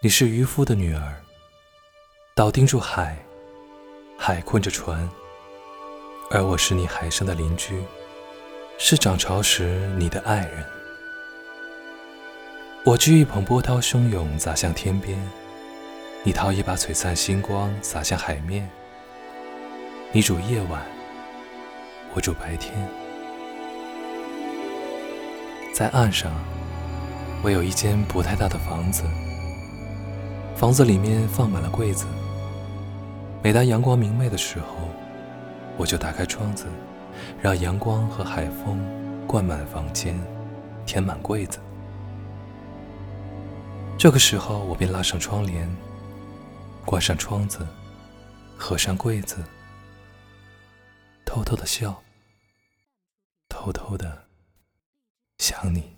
你是渔夫的女儿，岛盯住海，海困着船，而我是你海上的邻居，是涨潮时你的爱人。我掬一捧波涛汹涌砸向天边，你掏一把璀璨星光洒向海面。你煮夜晚，我煮白天。在岸上，我有一间不太大的房子。房子里面放满了柜子。每当阳光明媚的时候，我就打开窗子，让阳光和海风灌满房间，填满柜子。这个时候，我便拉上窗帘，关上窗子，合上柜子，偷偷的笑，偷偷的想你。